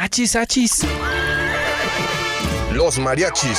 Achis, achis. Los mariachis.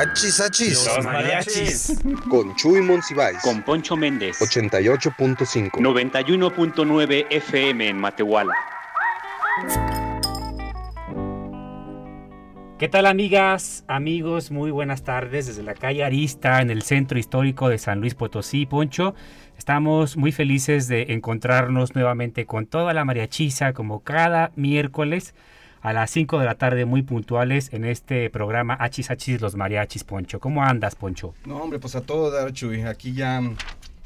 Achis, achis. Los mariachis. Con Chuy Monsiváis. con Poncho Méndez. 88.5. 91.9 FM en Matehuala. ¿Qué tal amigas, amigos? Muy buenas tardes desde la calle Arista en el centro histórico de San Luis Potosí, Poncho. Estamos muy felices de encontrarnos nuevamente con toda la mariachiza como cada miércoles a las 5 de la tarde muy puntuales en este programa Hachis Hachis los mariachis, Poncho. ¿Cómo andas, Poncho? No, hombre, pues a todo dar, Chuy. Aquí ya,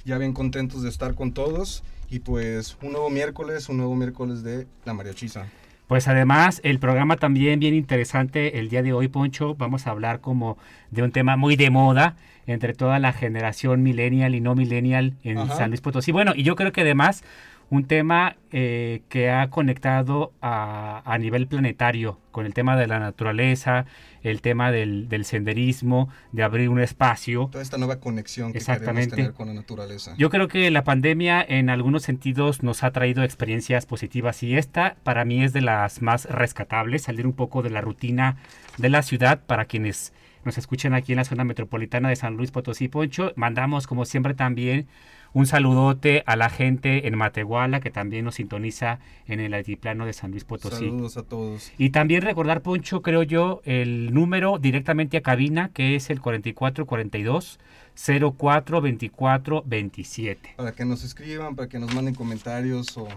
ya bien contentos de estar con todos. Y pues un nuevo miércoles, un nuevo miércoles de la mariachiza. Pues además el programa también bien interesante el día de hoy, Poncho. Vamos a hablar como de un tema muy de moda entre toda la generación millennial y no millennial en Ajá. San Luis Potosí. Bueno, y yo creo que además un tema eh, que ha conectado a, a nivel planetario con el tema de la naturaleza, el tema del, del senderismo, de abrir un espacio. Toda esta nueva conexión que Exactamente. queremos tener con la naturaleza. Yo creo que la pandemia en algunos sentidos nos ha traído experiencias positivas y esta para mí es de las más rescatables, salir un poco de la rutina de la ciudad para quienes nos escuchan aquí en la zona metropolitana de San Luis Potosí Poncho. Mandamos como siempre también un saludote a la gente en Matehuala que también nos sintoniza en el altiplano de San Luis Potosí. Saludos a todos. Y también recordar, Poncho, creo yo, el número directamente a cabina, que es el 4442 0424 27. Para que nos escriban, para que nos manden comentarios o,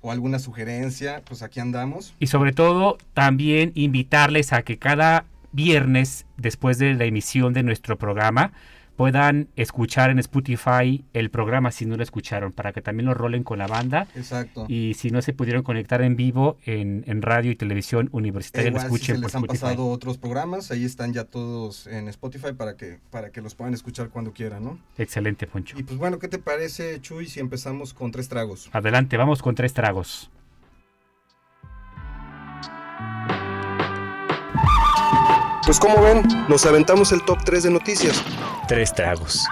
o alguna sugerencia, pues aquí andamos. Y sobre todo, también invitarles a que cada viernes, después de la emisión de nuestro programa, puedan escuchar en Spotify el programa si no lo escucharon, para que también lo rolen con la banda. Exacto. Y si no se pudieron conectar en vivo en, en radio y televisión universitaria, lo Igual si se escuchen por les han Spotify. pasado otros programas, ahí están ya todos en Spotify para que, para que los puedan escuchar cuando quieran, ¿no? Excelente, Poncho. Y pues bueno, ¿qué te parece, Chuy, si empezamos con tres tragos? Adelante, vamos con tres tragos. Pues como ven, nos aventamos el top 3 de noticias. Tres tragos.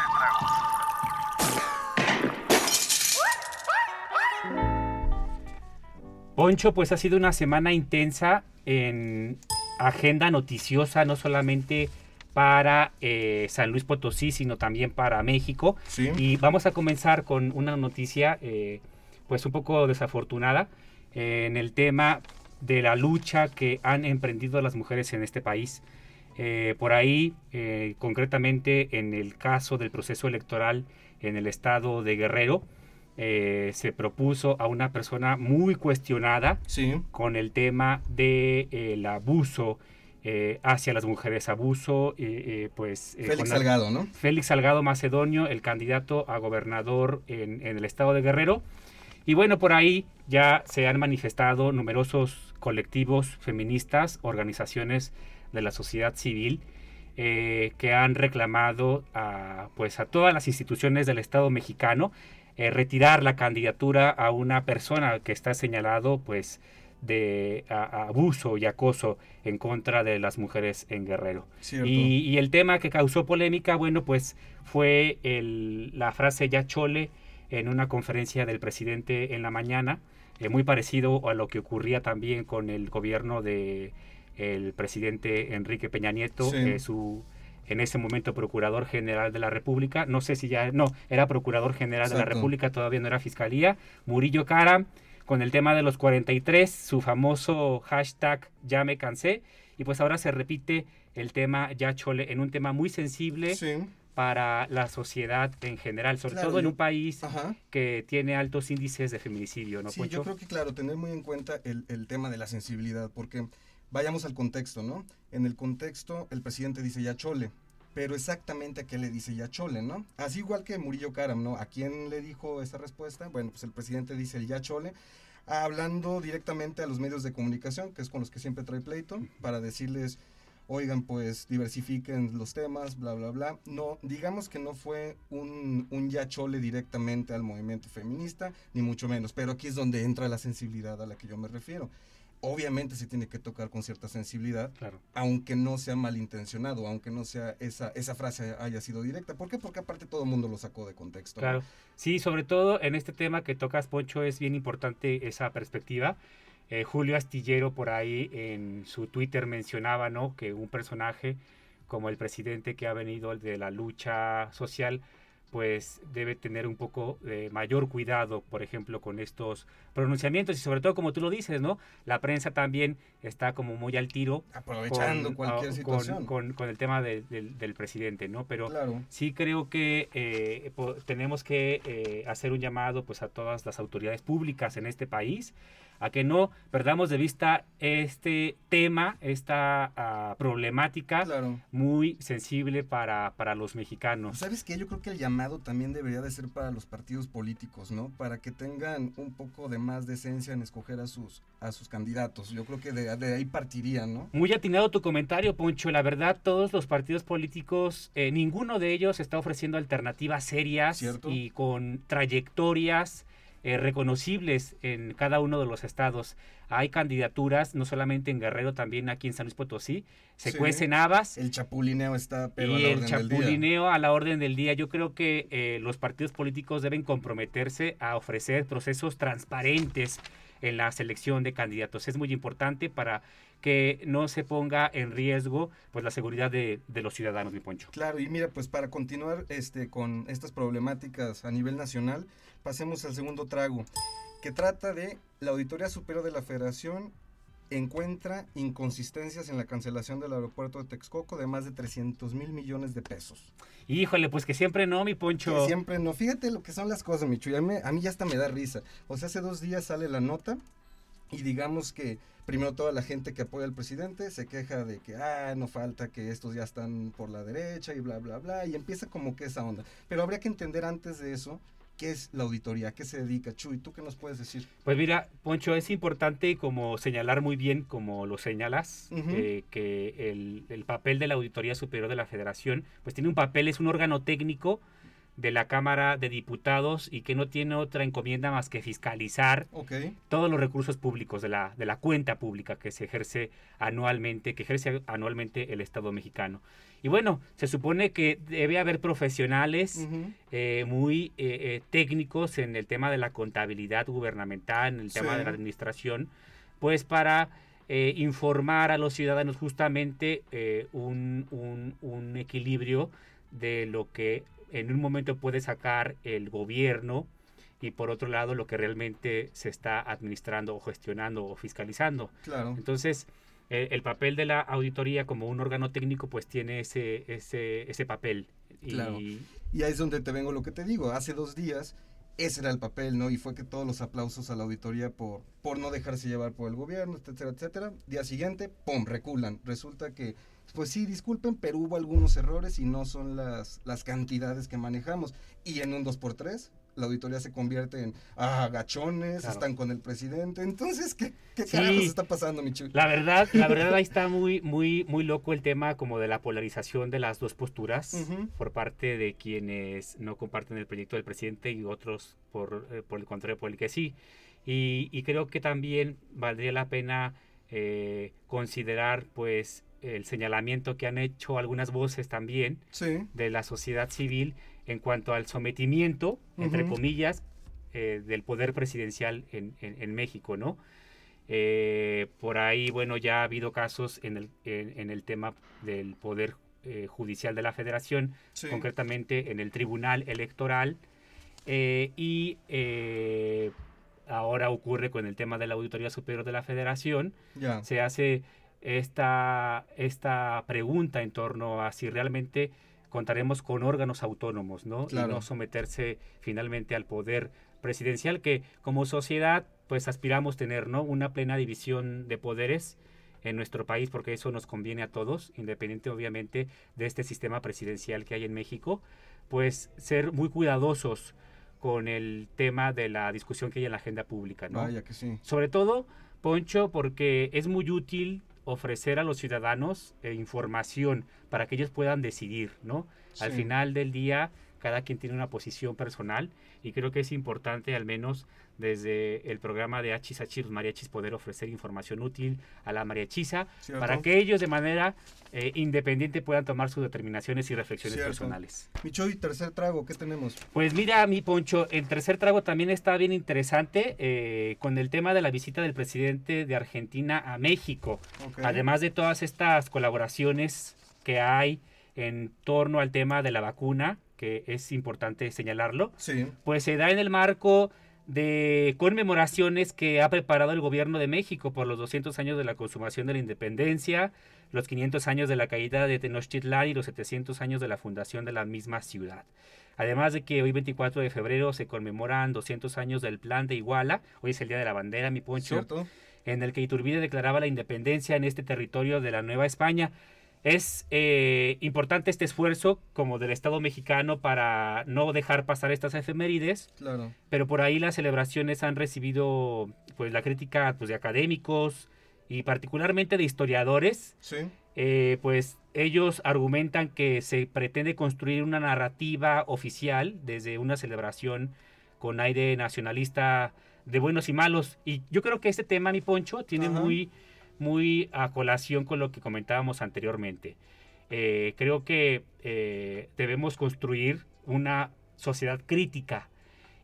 Poncho, pues ha sido una semana intensa en agenda noticiosa, no solamente para eh, San Luis Potosí, sino también para México. Sí. Y vamos a comenzar con una noticia, eh, pues un poco desafortunada, eh, en el tema de la lucha que han emprendido las mujeres en este país. Eh, por ahí, eh, concretamente en el caso del proceso electoral en el estado de Guerrero, eh, se propuso a una persona muy cuestionada Sí. con el tema del abuso eh, hacia las mujeres, abuso, pues... Félix Salgado, ¿no? Félix Salgado Macedonio, el candidato a gobernador en, en el estado de Guerrero. Y bueno, por ahí ya se han manifestado numerosos colectivos feministas, organizaciones de la sociedad civil, eh, que han reclamado a, pues, a todas las instituciones del Estado mexicano eh, retirar la candidatura a una persona que está señalado pues, de a- a abuso y acoso en contra de las mujeres en Guerrero. Y, y el tema que causó polémica, bueno, pues fue el- la frase ya chole en una conferencia del presidente en la mañana, eh, muy parecido a lo que ocurría también con el gobierno de el presidente Enrique Peña Nieto, Sí. eh, su en ese momento procurador general de la República, no sé si ya, no, era procurador general de la. República, todavía no era fiscalía, Murillo Cara, con el tema de los 43, su famoso hashtag ya me cansé, y pues ahora se repite el tema ya chole en un tema muy sensible Sí. para la sociedad en general, sobre Claro, todo en un país Ajá. que tiene altos índices de feminicidio, ¿no, Sí, Poncho? yo creo que claro, tener muy en cuenta el, el tema de la sensibilidad, porque vayamos al contexto, ¿no? En el contexto, el presidente dice ya chole, pero exactamente a qué le dice ya chole, ¿no? Así igual que Murillo Karam, ¿no? ¿A quién le dijo esa respuesta? Bueno, pues el presidente dice el ya chole. hablando directamente a los medios de comunicación, que es con los que siempre trae pleito, para decirles, oigan, pues diversifiquen los temas, bla, bla, bla. No, digamos que no fue un, un ya chole directamente al movimiento feminista, ni mucho menos, pero aquí es donde entra la sensibilidad a la que yo me refiero. Obviamente se tiene que tocar con cierta sensibilidad, Claro. aunque no sea malintencionado, aunque no sea esa, esa frase haya sido directa. ¿Por qué? Porque aparte todo el mundo lo sacó de contexto. Claro. Sí, sobre todo en este tema que tocas, Poncho, es bien importante esa perspectiva. Eh, Julio Astillero por ahí en su Twitter mencionaba, ¿no? Que un personaje como el presidente que ha venido de la lucha social, pues debe tener un poco de mayor cuidado, por ejemplo, con estos pronunciamientos y sobre todo, como tú lo dices, ¿no? La prensa también está como muy al tiro Aprovechando con, cualquier ah, situación. con- el tema de- del- del presidente, ¿no? Pero Claro. sí creo que eh, tenemos que eh, hacer un llamado pues a todas las autoridades públicas en este país a que no perdamos de vista este tema, esta ah, problemática Claro. muy sensible para, para los mexicanos. ¿Sabes qué? Yo creo que el llamado también debería de ser para los partidos políticos, ¿no? Para que tengan un poco de más decencia en escoger a sus, a sus candidatos. Yo creo que de, de ahí partirían, ¿no? Muy atinado tu comentario, Poncho. La verdad, todos los partidos políticos, eh, ninguno de ellos está ofreciendo alternativas serias Cierto. y con trayectorias eh, reconocibles en cada uno de los estados. Hay candidaturas, no solamente en Guerrero, también aquí en San Luis Potosí. Se Sí. cuecen habas. El chapulineo está, pero a y la el orden del día. chapulineo a la orden del día. Yo creo que eh, los partidos políticos deben comprometerse a ofrecer procesos transparentes en la selección de candidatos. Es muy importante para que no se ponga en riesgo pues la seguridad de, de los ciudadanos, mi poncho. Claro, y mira, pues para continuar este, con estas problemáticas a nivel nacional, pasemos al segundo trago, que trata de la Auditoría Superior de la Federación encuentra inconsistencias en la cancelación del aeropuerto de Texcoco de más de 300 mil millones de pesos. Híjole, pues que siempre no, mi poncho. Que siempre no. Fíjate lo que son las cosas, Michu. A mí, a mí ya hasta me da risa. O sea, hace dos días sale la nota y digamos que primero toda la gente que apoya al presidente se queja de que, ah, no falta que estos ya están por la derecha y bla, bla, bla. Y empieza como que esa onda. Pero habría que entender antes de eso qué es la auditoría, qué se dedica. Chuy, ¿tú qué nos puedes decir? Pues mira, Poncho, es importante como señalar muy bien, como lo señalas, eh, que el, el papel de la Auditoría Superior de la Federación, pues tiene un papel, es un órgano técnico de la Cámara de Diputados y que no tiene otra encomienda más que fiscalizar Ok. todos los recursos públicos de la, de la cuenta pública que se ejerce anualmente, que ejerce anualmente el Estado mexicano. Y bueno, se supone que debe haber profesionales eh, muy eh, eh, técnicos en el tema de la contabilidad gubernamental, en el tema Sí. de la administración, pues para eh, informar a los ciudadanos justamente un, un- un equilibrio de lo que en un momento puede sacar el gobierno y por otro lado lo que realmente se está administrando o gestionando o fiscalizando. Claro. Entonces, eh, el papel de la auditoría como un órgano técnico pues tiene ese, ese, ese papel. Y, ahí es donde te vengo lo que te digo. Hace dos días ese era el papel, ¿no? Y fue que todos los aplausos a la auditoría por, por no dejarse llevar por el gobierno, etcétera, etcétera. Día siguiente, ¡pum!, reculan. Resulta que, pues sí, disculpen, pero hubo algunos errores y no son las, las cantidades que manejamos. Y en un 2x3, la auditoría se convierte en, ah, gachones, Claro. están con el presidente. Entonces, ¿qué, qué Sí. carajos está pasando, Michu? La verdad, la verdad ahí está muy, muy, muy loco el tema como de la polarización de las dos posturas por parte de quienes no comparten el proyecto del presidente y otros por, eh, por el contrario por el que sí. Y, y creo que también valdría la pena eh, considerar pues el señalamiento que han hecho algunas voces también Sí, de la sociedad civil en cuanto al sometimiento, entre comillas, eh, del poder presidencial en, en- en México, ¿no? Eh, por ahí, bueno, ya ha habido casos en el, en, en el tema del poder eh, judicial de la federación, sí. concretamente en el tribunal electoral, y ahora ocurre con el tema de la Auditoría Superior de la Federación, se hace esta, esta pregunta en torno a si realmente contaremos con órganos autónomos, ¿no? Claro. Y no someterse finalmente al poder presidencial que como sociedad pues aspiramos tener, ¿no? Una plena división de poderes en nuestro país porque eso nos conviene a todos, independiente obviamente de este sistema presidencial que hay en México, pues ser muy cuidadosos con el tema de la discusión que hay en la agenda pública, ¿no? Vaya que sí. Sobre todo, Poncho, porque es muy útil ofrecer a los ciudadanos eh, información para que ellos puedan decidir, ¿no? Al final del día, cada quien tiene una posición personal y creo que es importante, al menos desde el programa de Hachis Hachis, los mariachis, poder ofrecer información útil a la mariachisa ¿Cierto? para que ellos de manera eh, independiente puedan tomar sus determinaciones y reflexiones Cierto. personales. Michoy, tercer trago, ¿qué tenemos? Pues mira, mi Poncho, el tercer trago también está bien interesante eh, con el tema de la visita del presidente de Argentina a México. Ok. Además de todas estas colaboraciones que hay en torno al tema de la vacuna, que es importante señalarlo, Sí, pues se da en el marco de conmemoraciones que ha preparado el gobierno de México por los 200 años de la consumación de la independencia, los 500 años de la caída de Tenochtitlán y los 700 años de la fundación de la misma ciudad. Además de que hoy 24 de febrero se conmemoran 200 años del plan de Iguala, hoy es el Día de la Bandera, mi poncho, ¿cierto? en el que Iturbide declaraba la independencia en este territorio de la Nueva España. Es eh, importante este esfuerzo como del Estado mexicano para no dejar pasar estas efemérides, Claro. pero por ahí las celebraciones han recibido pues la crítica pues, de académicos y particularmente de historiadores, Sí, eh, pues ellos argumentan que se pretende construir una narrativa oficial desde una celebración con aire nacionalista de buenos y malos. Y yo creo que este tema, mi Poncho, tiene Ajá. muy, muy a colación con lo que comentábamos anteriormente. Eh, creo que eh, debemos construir una sociedad crítica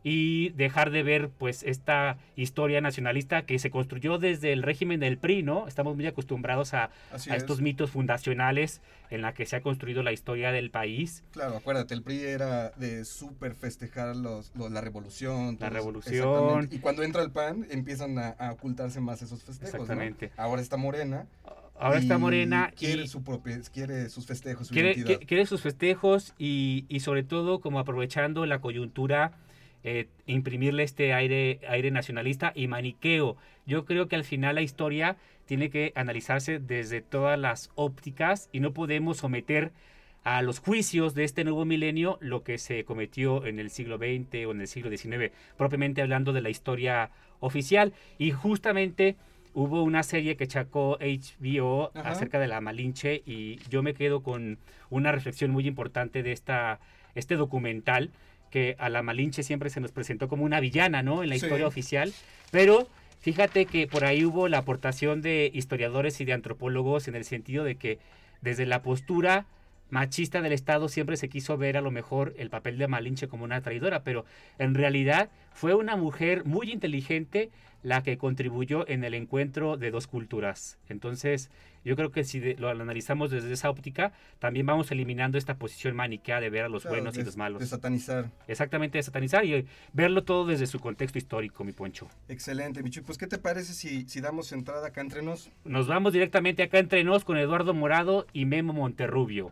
y dejar de ver pues esta historia nacionalista que se construyó desde el régimen del PRI, ¿no? Estamos muy acostumbrados a, es. estos mitos fundacionales en la que se ha construido la historia del país. Claro, acuérdate, el PRI era de súper festejar los, lo- la revolución. La revolución. Y cuando entra el PAN, empiezan a, a ocultarse más esos festejos. ¿no? Exactamente. Ahora está Morena. Ahora está Morena Quiere, y su propia, quiere sus festejos, su quiere, quiere sus festejos y, y sobre todo como aprovechando la coyuntura, eh, imprimirle este aire, aire nacionalista y maniqueo. Yo creo que al final la historia tiene que analizarse desde todas las ópticas y no podemos someter a los juicios de este nuevo milenio lo que se cometió en el siglo XX o en el siglo XIX, propiamente hablando de la historia oficial. Y justamente hubo una serie que chacó HBO Ajá. acerca de la Malinche y yo me quedo con una reflexión muy importante de esta, este documental que a la Malinche siempre se nos presentó como una villana, ¿no? En la Sí. historia oficial, pero fíjate que por ahí hubo la aportación de historiadores y de antropólogos en el sentido de que desde la postura machista del Estado siempre se quiso ver a lo mejor el papel de Malinche como una traidora, pero en realidad fue una mujer muy inteligente la que contribuyó en el encuentro de dos culturas. Entonces, yo creo que si de- lo analizamos desde esa óptica, también vamos eliminando esta posición maniquea de ver a los Claro, buenos y los malos. De satanizar. Exactamente, de satanizar y verlo todo desde su contexto histórico, mi poncho. Excelente, Michu. Pues, ¿qué te parece si, si damos entrada acá entre nos? Nos vamos directamente acá entre nos con Eduardo Morado y Memo Monterrubio.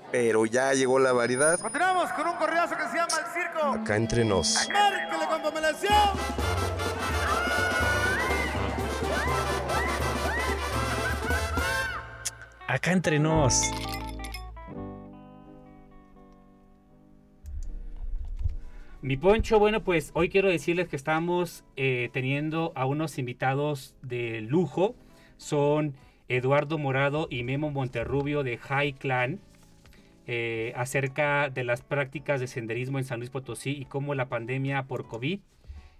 Pero ya llegó la variedad. Continuamos con un correazo que se llama El Circo. Acá entre nos. Márquele con pomelación. Acá entre nos. Mi poncho, bueno, pues hoy quiero decirles que estamos eh, teniendo a unos invitados de lujo. Son Eduardo Morado y Memo Monterrubio de High Clan. Eh, acerca de las prácticas de senderismo en San Luis Potosí y cómo la pandemia por COVID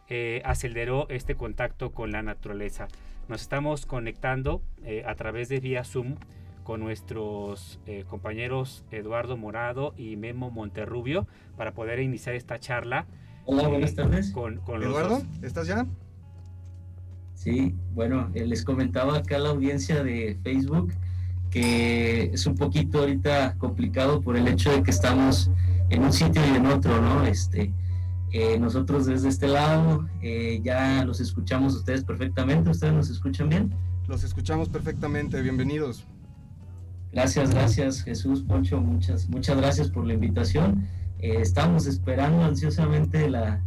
eh, aceleró este contacto con la naturaleza. Nos estamos conectando eh, a través de vía Zoom con nuestros eh, compañeros Eduardo Morado y Memo Monterrubio para poder iniciar esta charla Hola, buenas tardes. con, con los Eduardo. ¿estás ya? Sí, bueno, les comentaba acá a la audiencia de Facebook que es un poquito ahorita complicado por el hecho de que estamos en un sitio y en otro, ¿no? Este, Eh, nosotros desde este lado eh, ya los escuchamos ustedes perfectamente. ¿Ustedes nos escuchan bien? Los escuchamos perfectamente. Bienvenidos. Gracias, gracias Jesús, Poncho. Muchas, muchas gracias por la invitación. Eh, estamos esperando ansiosamente la,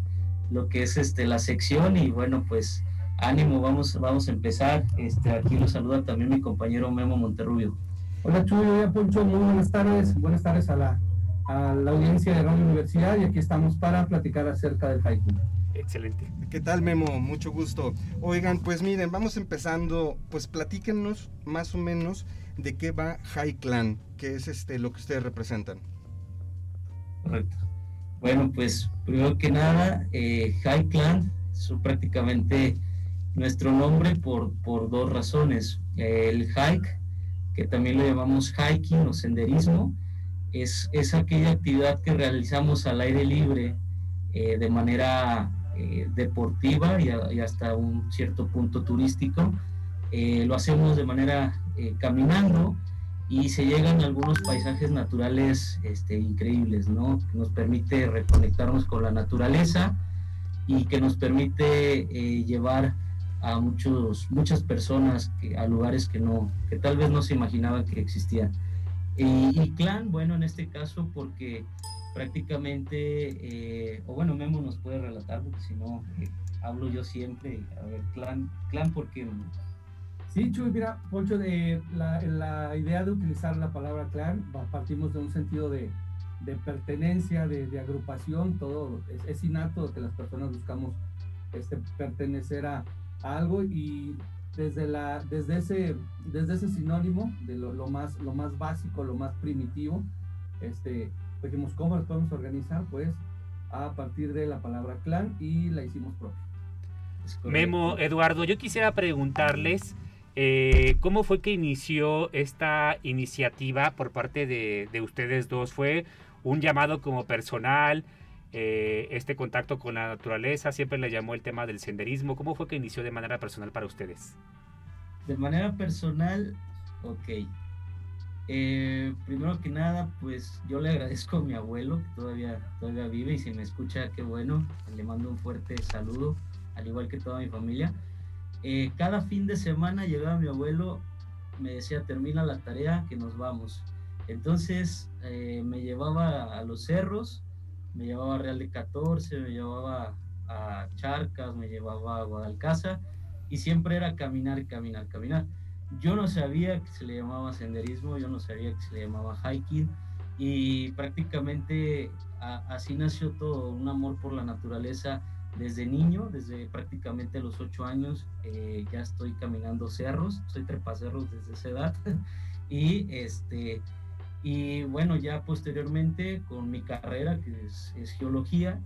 lo que es este, la sección y bueno, pues ánimo, vamos, vamos a empezar. Este, aquí lo saluda también mi compañero Memo Monterrubio. Hola Chuy, hola Poncho, muy buenas tardes. Buenas tardes a la, a la audiencia de la Universidad y aquí estamos para platicar acerca del haiku. Excelente. ¿Qué tal Memo? Mucho gusto. Oigan, pues miren, vamos empezando, pues platíquenos más o menos de qué va High Clan, que es este lo que ustedes representan. Correcto. Bueno, pues primero que nada, eh, High Clan es prácticamente nuestro nombre por, por dos razones. El hike, que también lo llamamos hiking o senderismo, es, es aquella actividad que realizamos al aire libre eh, de manera eh, deportiva y, hasta un cierto punto turístico. Eh, lo hacemos de manera caminando y se llegan a algunos paisajes naturales este, increíbles, ¿no? Que nos permite reconectarnos con la naturaleza y que nos permite llevar a muchos, muchas personas que, a lugares que, no, que tal vez no se imaginaban que existían. Y, clan, bueno, en este caso porque prácticamente, eh, o bueno, Memo nos puede relatar, porque si no, eh, hablo yo siempre. A ver, clan, clan, ¿por qué? Sí, Chuy, mira, Poncho, de la, la, idea de utilizar la palabra clan, partimos de un sentido de, de pertenencia, de, de, agrupación, todo es, es, innato que las personas buscamos este, pertenecer a, a algo y desde, la, desde, ese, desde ese sinónimo, de lo, lo, más, lo más básico, lo más primitivo, este, dijimos, ¿cómo lo podemos organizar? Pues a partir de la palabra clan y la hicimos propia. Memo, Eduardo, yo quisiera preguntarles eh, cómo fue que inició esta iniciativa por parte de, de ustedes dos. ¿Fue un llamado como personal? Eh, este contacto con la naturaleza, siempre le llamó el tema del senderismo. ¿Cómo fue que inició de manera personal para ustedes? De manera personal, ok. Eh, primero que nada, pues yo le agradezco a mi abuelo, que todavía, todavía vive y si me escucha, qué bueno. Le mando un fuerte saludo, al igual que toda mi familia. Eh, cada fin de semana llegaba mi abuelo, me decía, termina la tarea, que nos vamos. Entonces me llevaba a los cerros, me llevaba a Real de 14, me llevaba a Charcas, me llevaba a Guadalcaza y siempre era caminar, caminar, caminar. Yo no sabía que se le llamaba senderismo, yo no sabía que se le llamaba hiking y prácticamente así nació todo, un amor por la naturaleza desde niño, desde prácticamente los ocho años, eh, ya estoy caminando cerros, soy trepacerros desde esa edad y este y bueno, ya posteriormente con mi carrera, que es, geología,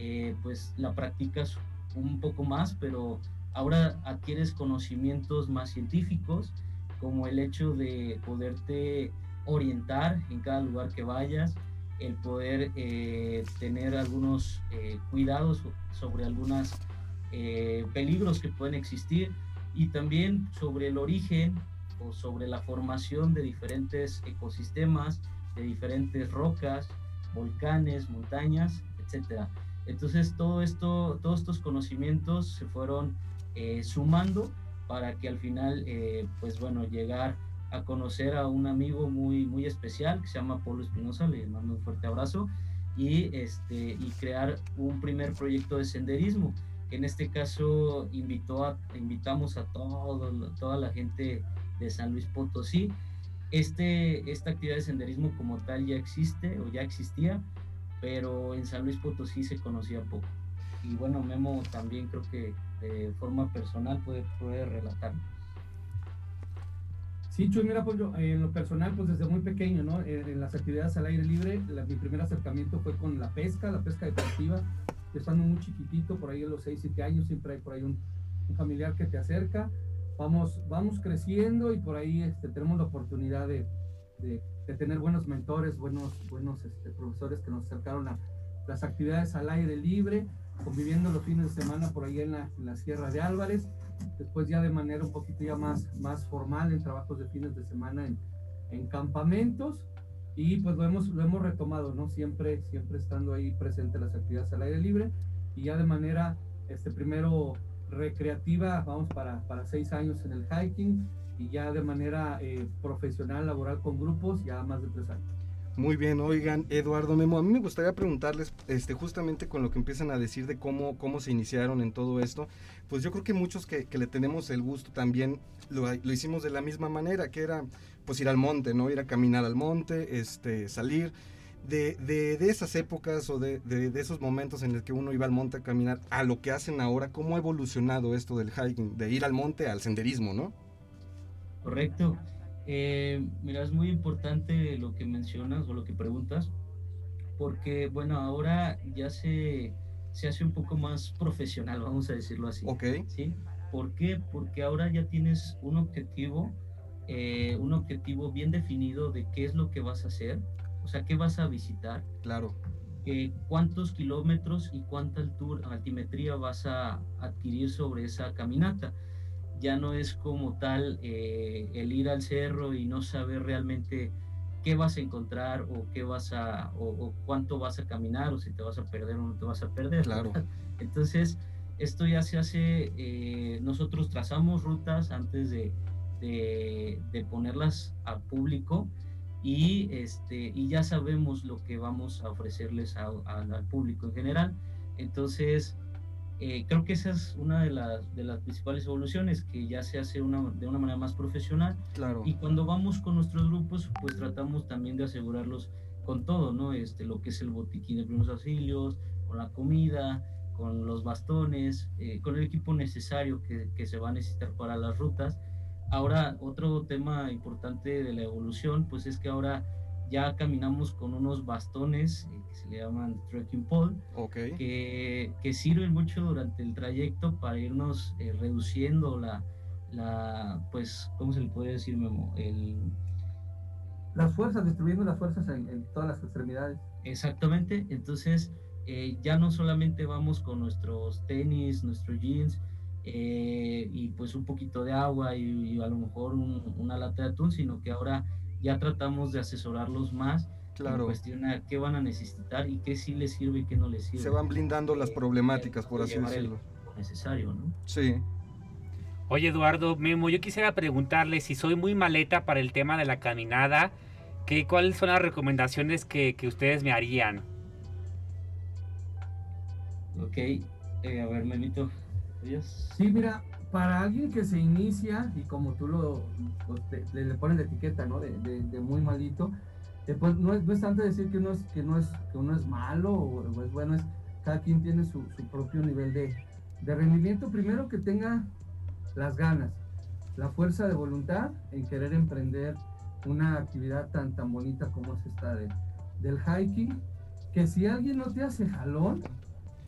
eh, pues la practicas un poco más, pero ahora adquieres conocimientos más científicos, como el hecho de poderte orientar en cada lugar que vayas, el poder eh, tener algunos eh, cuidados sobre algunos peligros que pueden existir y también sobre el origen sobre la formación de diferentes ecosistemas, de diferentes rocas, volcanes, montañas, etc. Entonces todo esto, todos estos conocimientos se fueron eh, sumando para que al final, eh, pues bueno, llegar a conocer a un amigo muy, muy especial que se llama Pablo Espinosa, le mando un fuerte abrazo, y, este, y crear un primer proyecto de senderismo. En este caso invitó a, invitamos a todo, toda la gente de San Luis Potosí. Este, esta actividad de senderismo como tal ya existe o ya existía, pero en San Luis Potosí se conocía poco. Y bueno, Memo también creo que de forma personal puede, puede. Sí, Chuy, mira, pues yo, en lo personal, pues desde muy pequeño, ¿no? En, las actividades al aire libre, mi primer acercamiento fue con la pesca, la pesca deportiva. Estando muy chiquitito, por ahí a los 6, 7 años, siempre hay por ahí un familiar que te acerca vamos, vamos creciendo y por ahí este, tenemos la oportunidad de, de, tener buenos mentores, buenos, buenos este, profesores que nos acercaron a las actividades al aire libre, conviviendo los fines de semana por ahí en la, en la Sierra de Álvarez, después ya de manera un poquito ya más, más formal en trabajos de fines de semana en, en campamentos. Y pues lo hemos, lo hemos retomado, ¿no? Siempre, siempre estando ahí presente las actividades al aire libre. Y ya de manera, este, primero recreativa, vamos para, para seis años en el hiking y ya de manera eh, profesional, laboral con grupos, ya más de tres años. Muy bien, oigan, Eduardo Memo, a mí me gustaría preguntarles, este, justamente con lo que empiezan a decir de cómo, cómo se iniciaron en todo esto, pues yo creo que muchos que, le tenemos el gusto también lo, lo, hicimos de la misma manera, que era pues ir al monte, ¿no? Ir a caminar al monte, este, salir. De, de, de esas épocas o de, de, esos momentos en los que uno iba al monte a caminar a lo que hacen ahora, ¿cómo ha evolucionado esto del hiking? De ir al monte al senderismo, ¿no? Correcto. Eh, mira, es muy importante lo que mencionas o lo que preguntas, porque bueno, ahora ya se, se hace un poco más profesional, vamos a decirlo así. Ok. ¿sí? ¿Por qué? Porque ahora ya tienes un objetivo, eh, un objetivo bien definido de qué es lo que vas a hacer, o sea, qué vas a visitar. Claro. Eh, cuántos kilómetros y cuánta altura, altimetría vas a adquirir sobre esa caminata ya no es como tal eh, el ir al cerro y no saber realmente qué vas a encontrar o qué vas a o, o, cuánto vas a caminar o si te vas a perder o no te vas a perder claro entonces esto ya se hace eh, nosotros trazamos rutas antes de, de, de, ponerlas a público y este y ya sabemos lo que vamos a ofrecerles a, a, al público en general entonces eh, creo que esa es una de las, de las principales evoluciones, que ya se hace una, de una manera más profesional. Claro. Y cuando vamos con nuestros grupos, pues tratamos también de asegurarlos con todo, ¿no? Este, lo que es el botiquín de primeros auxilios, con la comida, con los bastones, eh, con el equipo necesario que, que, se va a necesitar para las rutas. Ahora, otro tema importante de la evolución, pues es que ahora ya caminamos con unos bastones eh, que se le llaman trekking pole, okay. que, que, sirven mucho durante el trayecto para irnos eh, reduciendo la, la, pues, ¿cómo se le puede decir, Memo? El, las fuerzas, distribuyendo las fuerzas en, en todas las extremidades. Exactamente, entonces eh, ya no solamente vamos con nuestros tenis, nuestros jeans, eh, y pues un poquito de agua y, y a lo mejor un, una lata de atún, sino que ahora ya tratamos de asesorarlos más claro. en cuestión a qué van a necesitar y qué sí les sirve y qué no les sirve. Se van blindando las problemáticas, por así decirlo. Necesario, ¿no? Sí. Oye, Eduardo, Memo, yo quisiera preguntarle si soy muy maleta para el tema de la caminada, que, ¿cuáles son las recomendaciones que, que ustedes me harían? Ok, eh, a ver, Memito. Sí, mira, para alguien que se inicia y como tú lo, te, le, le, pones la etiqueta, ¿no? De, muy malito, pues no es, no es, tanto decir que uno es, que no es, que uno es malo o, es bueno, es cada quien tiene su, propio nivel de, de, rendimiento. Primero que tenga las ganas, la fuerza de voluntad en querer emprender una actividad tan, tan bonita como es esta de, del hiking, que si alguien no te hace jalón,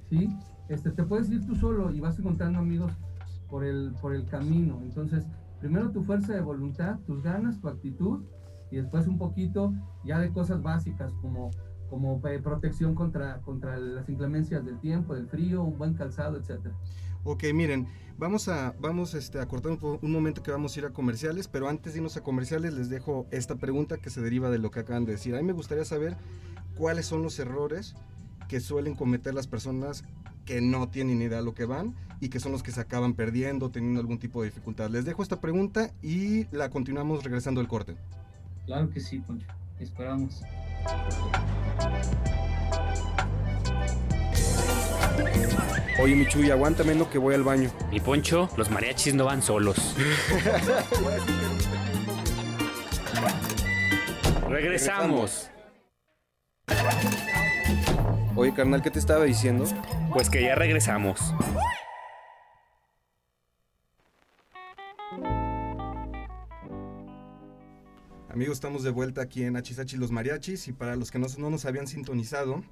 ¿sí? Este, te puedes ir tú solo y vas encontrando amigos por el, por el camino. Entonces, primero tu fuerza de voluntad, tus ganas, tu actitud, y después un poquito ya de cosas básicas como, como eh, protección contra, contra las inclemencias del tiempo, del frío, un buen calzado, etcétera. Ok, miren, vamos a, vamos este, a cortar un, un, momento que vamos a ir a comerciales, pero antes de irnos a comerciales les dejo esta pregunta que se deriva de lo que acaban de decir. A mí me gustaría saber cuáles son los errores que suelen cometer las personas que no tienen idea de lo que van y que son los que se acaban perdiendo, teniendo algún tipo de dificultad. Les dejo esta pregunta y la continuamos regresando al corte. Claro que sí, Poncho. Esperamos. Oye, Michuy, aguántame lo que voy al baño. Mi Poncho, los mariachis no van solos. Regresamos. Oye, carnal, ¿qué te estaba diciendo? Pues que ya regresamos. Amigos, estamos de vuelta aquí en Hachisachi Los Mariachis y para los que no, no, nos habían sintonizado,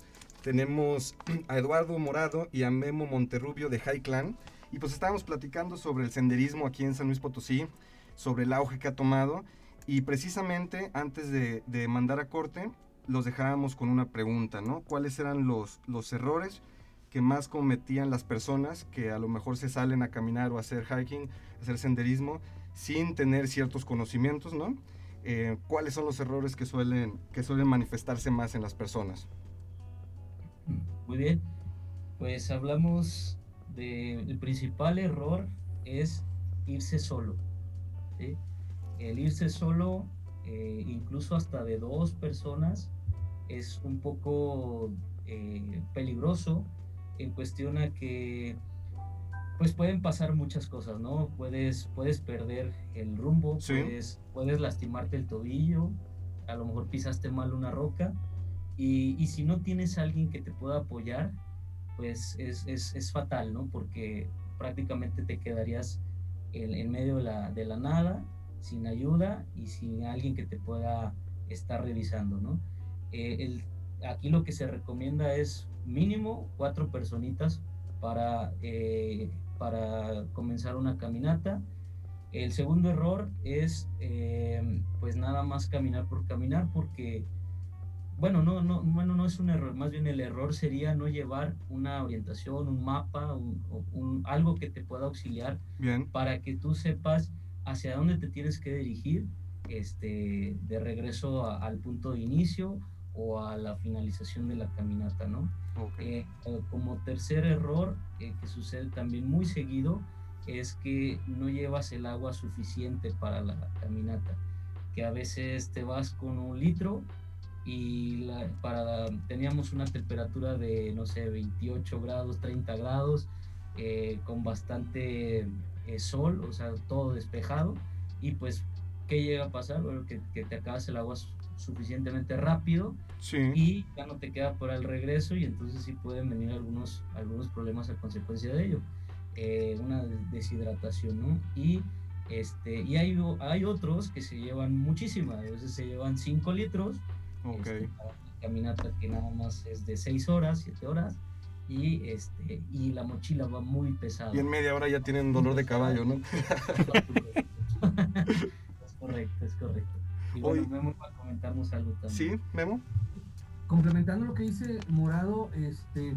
tenemos a Eduardo Morado y a Memo Monterrubio de High Clan y pues estábamos platicando sobre el senderismo aquí en San Luis Potosí, sobre el auge que ha tomado y precisamente antes de, de mandar a corte los dejábamos con una pregunta, ¿no? ¿Cuáles eran los, los errores que más cometían las personas que a lo mejor se salen a caminar o a hacer hiking, hacer senderismo sin tener ciertos conocimientos, ¿no? Eh, ¿Cuáles son los errores que suelen, que suelen manifestarse más en las personas? Muy bien. Pues hablamos de el principal error es irse solo. ¿sí? El irse solo, eh, incluso hasta de dos personas, es un poco eh, peligroso en cuestión a que pues pueden pasar muchas cosas, ¿no? Puedes, puedes perder el rumbo, puedes, puedes lastimarte el tobillo, a lo mejor pisaste mal una roca, y, y si no tienes a alguien que te pueda apoyar, pues es, es, es fatal, ¿no? Porque prácticamente te quedarías en, en medio de la, de la, nada, sin ayuda y sin alguien que te pueda estar revisando, ¿no? Eh, el, aquí lo que se recomienda es mínimo cuatro personitas para, eh, para comenzar una caminata. El segundo error es eh, pues nada más caminar por caminar porque bueno, no, no, bueno, no es un error, más bien el error sería no llevar una orientación, un mapa, un, un, algo que te pueda auxiliar Bien. para que tú sepas hacia dónde te tienes que dirigir este, de regreso a, al punto de inicio o a la finalización de la caminata, ¿no? Okay. Eh, como tercer error eh, que sucede también muy seguido es que no llevas el agua suficiente para la caminata, que a veces te vas con un litro y la, para, teníamos una temperatura de, no sé, 28 grados, 30 grados, eh, con bastante sol, o sea, todo despejado, y pues, ¿qué llega a pasar? Bueno, que, que te acabas el agua suficientemente rápido sí. y ya no te queda para el regreso y entonces sí pueden venir algunos, algunos problemas a consecuencia de ello. Eh, una deshidratación, ¿no? Y, este, y hay, hay otros que se llevan muchísima, a veces se llevan 5 litros, Okay. Este, caminata que nada más es de 6 horas, 7 horas, y, este, y la mochila va muy pesada. Y en media hora ya tienen dolor de caballo, ¿no? es correcto, es correcto. Y bueno, Hoy... Memo va a comentarnos algo también. Sí, Memo. Complementando lo que dice Morado, este,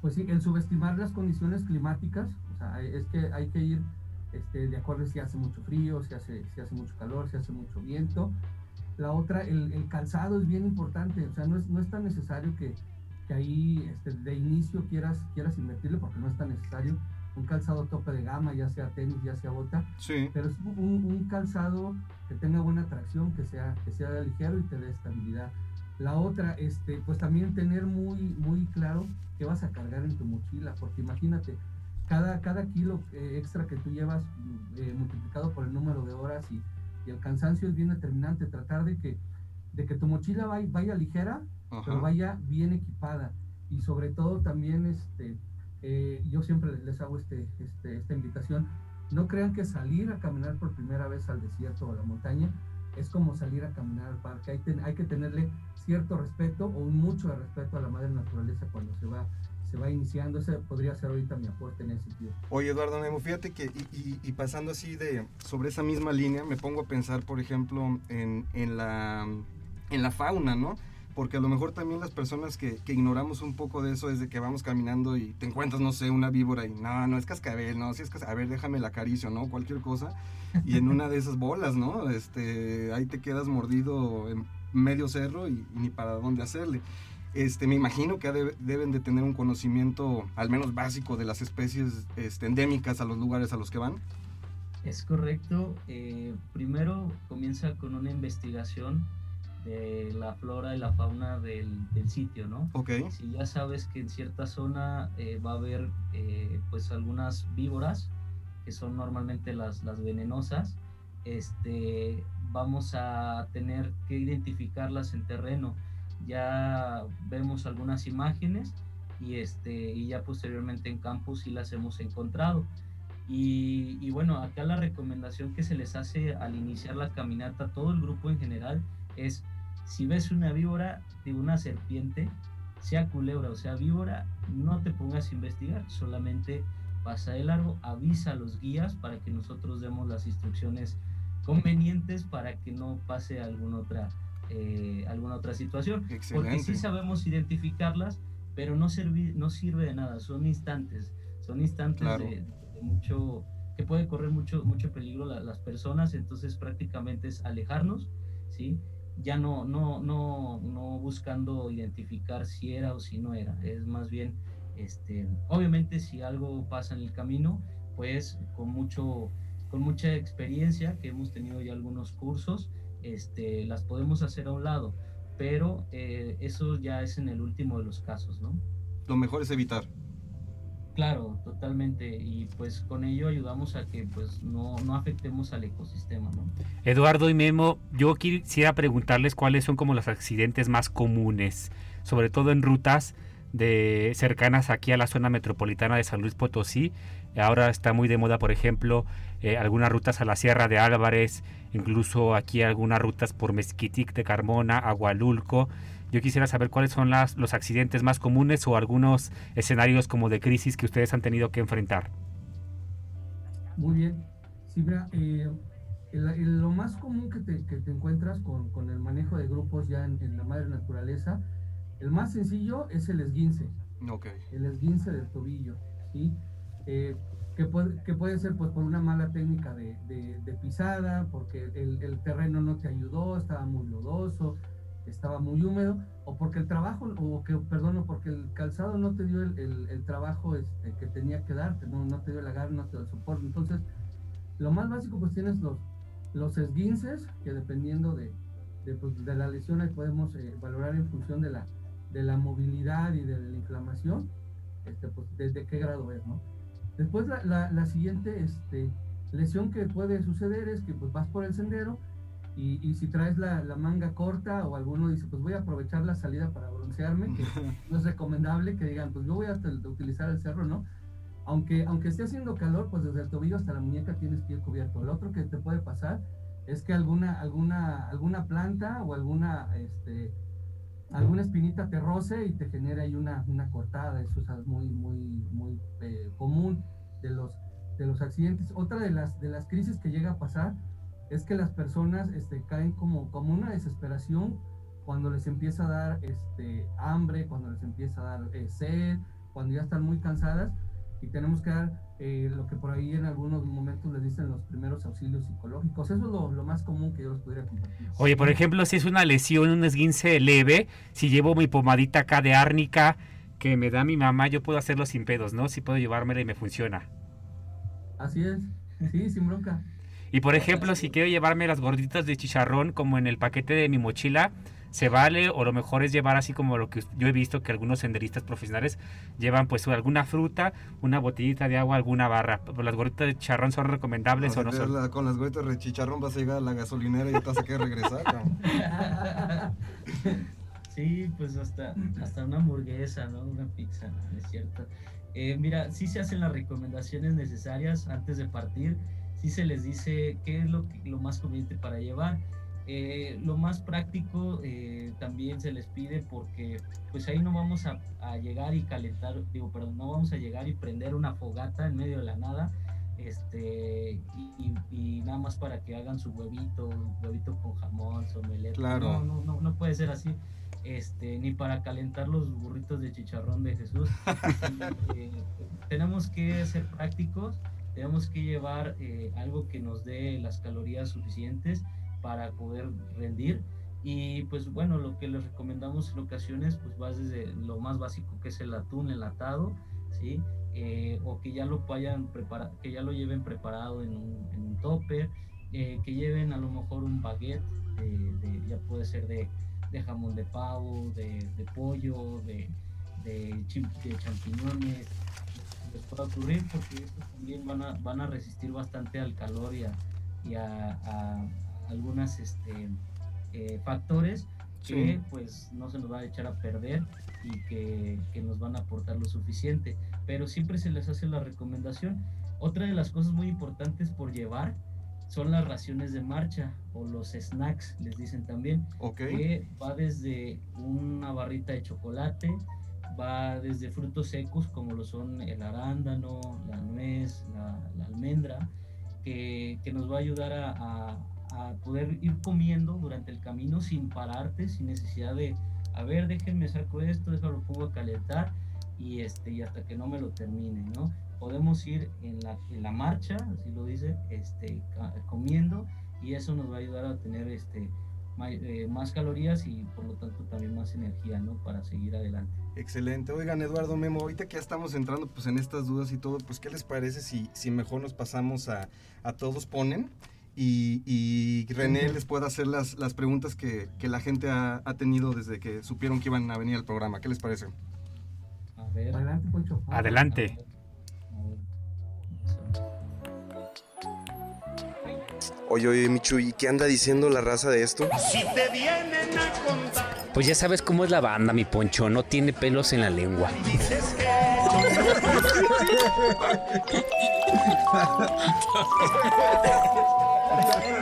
pues sí, el subestimar las condiciones climáticas, o sea, es que hay que ir este, de acuerdo si hace mucho frío, si hace, si hace mucho calor, si hace mucho viento. La otra, el, el, calzado es bien importante, o sea, no es, no es tan necesario que, que ahí este, de inicio quieras, quieras invertirle, porque no es tan necesario un calzado tope de gama, ya sea tenis, ya sea bota, sí. pero es un, un, calzado que tenga buena tracción, que sea, que sea ligero y te dé estabilidad. La otra, este, pues también tener muy, muy claro qué vas a cargar en tu mochila, porque imagínate, cada, cada kilo eh, extra que tú llevas eh, multiplicado por el número de horas y, y, el cansancio es bien determinante, tratar de que, de que tu mochila vaya, vaya ligera, Ajá. pero vaya bien equipada y sobre todo también, este, eh, yo siempre les hago este, este, esta invitación, no crean que salir a caminar por primera vez al desierto o a la montaña es como salir a caminar al parque, hay, ten, hay que tenerle cierto respeto o mucho de respeto a la madre naturaleza cuando se va se va iniciando, ese podría ser ahorita mi aporte en ese sentido. Oye, Eduardo Memo, fíjate que, y, y, y, pasando así de, sobre esa misma línea, me pongo a pensar, por ejemplo, en, en, la, en la fauna, ¿no? Porque a lo mejor también las personas que, que, ignoramos un poco de eso es de que vamos caminando y te encuentras, no sé, una víbora y no, no es cascabel, no, si es cascabel, a ver, déjame la acaricio, ¿no? Cualquier cosa. Y en una de esas bolas, ¿no? Este, ahí te quedas mordido en medio cerro y, y ni para dónde hacerle. Este, me imagino que de, deben de tener un conocimiento al menos básico de las especies este, endémicas a los lugares a los que van. Es correcto. Eh, primero comienza con una investigación de la flora y la fauna del, del sitio, ¿no? Ok. Si ya sabes que en cierta zona eh, va a haber eh, pues algunas víboras, que son normalmente las, las venenosas, este, vamos a tener que identificarlas en terreno ya vemos algunas imágenes y, este, y ya posteriormente en campo sí las hemos encontrado. Y, y, bueno, acá la recomendación que se les hace al iniciar la caminata, todo el grupo en general, es si ves una víbora de una serpiente, sea culebra o sea víbora, no te pongas a investigar, solamente pasa de largo, avisa a los guías para que nosotros demos las instrucciones convenientes para que no pase alguna otra eh, alguna otra situación. Excelente. Porque sí sabemos identificarlas, pero no, servi no sirve de nada, son instantes, son instantes claro. de, de, mucho, que puede correr mucho, mucho peligro la, las personas, entonces prácticamente es alejarnos, ¿sí? Ya no, no, no, no buscando identificar si era o si no era, es más bien Este, obviamente si algo pasa en el camino, pues con mucho con mucha experiencia, que hemos tenido ya algunos cursos, este, las podemos hacer a un lado, pero eh, eso ya es en el último de los casos, ¿no? Lo mejor es evitar. Claro, totalmente. Y pues con ello ayudamos a que pues no, no afectemos al ecosistema, ¿no? Eduardo y Memo, yo quisiera preguntarles cuáles son como los accidentes más comunes, sobre todo en rutas de cercanas aquí a la zona metropolitana de San Luis Potosí. Ahora está muy de moda, por ejemplo, eh, algunas rutas a la Sierra de Álvarez, incluso aquí algunas rutas por Mezquitic de Carmona, Agualulco. Yo quisiera saber cuáles son las, los accidentes más comunes o algunos escenarios como de crisis que ustedes han tenido que enfrentar. Muy bien. Sí, mira, eh, lo más común que te, que te encuentras con, con, el manejo de grupos ya en, en, la madre naturaleza, el más sencillo es el esguince. Okay. El esguince del tobillo, ¿sí? Eh, que, puede, que puede ser pues por una mala técnica de, de, de pisada, porque el, el, terreno no te ayudó, estaba muy lodoso, estaba muy húmedo, o porque el trabajo, o que, perdón, porque el calzado no te dio el, el, el trabajo este, que tenía que darte, no, no te dio el agarre, no te dio el soporte. Entonces, lo más básico, pues tienes los, los esguinces, que dependiendo de, de, pues, de la lesión, ahí podemos eh, valorar en función de la, de la movilidad y de la inflamación, este, pues desde qué grado es, ¿no? Después la, la, la siguiente este, lesión que puede suceder es que pues vas por el sendero y, y si traes la, la, manga corta o alguno dice pues voy a aprovechar la salida para broncearme, que no es recomendable que digan pues yo voy a utilizar el cerro, ¿no? Aunque, aunque esté haciendo calor, pues desde el tobillo hasta la muñeca tienes que ir cubierto. El otro que te puede pasar es que alguna, alguna, alguna planta o alguna, este, alguna espinita te roce y te genera ahí una, una cortada. Eso es muy, muy, muy eh, común de los, de los accidentes. Otra de las, de las crisis que llega a pasar es que las personas este, caen como, como una desesperación cuando les empieza a dar este, hambre, cuando les empieza a dar eh, sed, cuando ya están muy cansadas y tenemos que dar eh, lo que por ahí en algunos momentos les dicen los primeros auxilios psicológicos. Eso es lo, lo, más común que yo les pudiera compartir. Oye, por ejemplo, si es una lesión, un esguince leve, si llevo mi pomadita acá de árnica que me da mi mamá, yo puedo hacerlo sin pedos, ¿no? Si puedo llevármela y me funciona. Así es, sí, sin bronca. Y por ejemplo, si quiero llevarme las gorditas de chicharrón como en el paquete de mi mochila, se vale o lo mejor es llevar así como lo que yo he visto que algunos senderistas profesionales llevan pues alguna fruta, una botellita de agua, alguna barra. Las gorditas de chicharrón son recomendables no, o no son. La, con las gorditas de chicharrón vas a llegar a la gasolinera y ya te vas a querer regresar. sí, pues hasta, hasta una hamburguesa, ¿no? Una pizza, ¿no? es cierto. Eh, mira, sí se hacen las recomendaciones necesarias antes de partir, sí se les dice qué es lo, que, lo más conveniente para llevar eh, lo más práctico eh, también se les pide porque pues ahí no vamos a, a, llegar y calentar, digo, perdón, no vamos a llegar y prender una fogata en medio de la nada, este, y, y nada más para que hagan su huevito, huevito con jamón, somelette. Claro. No, no, no, no puede ser así. Este, ni para calentar los burritos de chicharrón de Jesús. y, eh, tenemos que ser prácticos, tenemos que llevar eh, algo que nos dé las calorías suficientes para poder rendir. Y pues bueno, lo que les recomendamos en ocasiones, pues va desde lo más básico que es el atún enlatado, ¿sí? Eh, o que ya lo vayan preparado, que ya lo lleven preparado en un, en un topper, eh, que lleven a lo mejor un baguette, de, de, ya puede ser de, de jamón de pavo, de, pollo, de, de champiñones, les puede ocurrir porque estos también van a, van a resistir bastante al calor y a, y a, a algunas este, eh, factores que sí. pues no se nos va a echar a perder y que, que, nos van a aportar lo suficiente. Pero siempre se les hace la recomendación. Otra de las cosas muy importantes por llevar son las raciones de marcha o los snacks, les dicen también, okay. que va desde una barrita de chocolate, va desde frutos secos como lo son el arándano, la nuez, la, la almendra, que, que, nos va a ayudar a, a a poder ir comiendo durante el camino sin pararte, sin necesidad de, a ver, déjenme saco esto, déjalo pongo a calentar y, este, y hasta que no me lo termine, ¿no? Podemos ir en la, en la marcha, así lo dice, este, comiendo y eso nos va a ayudar a tener este, eh, más calorías y por lo tanto también más energía, ¿no? Para seguir adelante. Excelente. Oigan, Eduardo Memo, ahorita que ya estamos entrando pues en estas dudas y todo, pues ¿qué les parece si, si mejor nos pasamos a, a todos ponen? Y, y René les pueda hacer las, las preguntas que, que la gente ha, ha, tenido desde que supieron que iban a venir al programa. ¿Qué les parece? A ver. Adelante, Poncho. Adelante. Oye, oye, Michu, ¿y qué anda diciendo la raza de esto? Si te vienen a contar. Pues ya sabes cómo es la banda, mi poncho. No tiene pelos en la lengua. Dices que.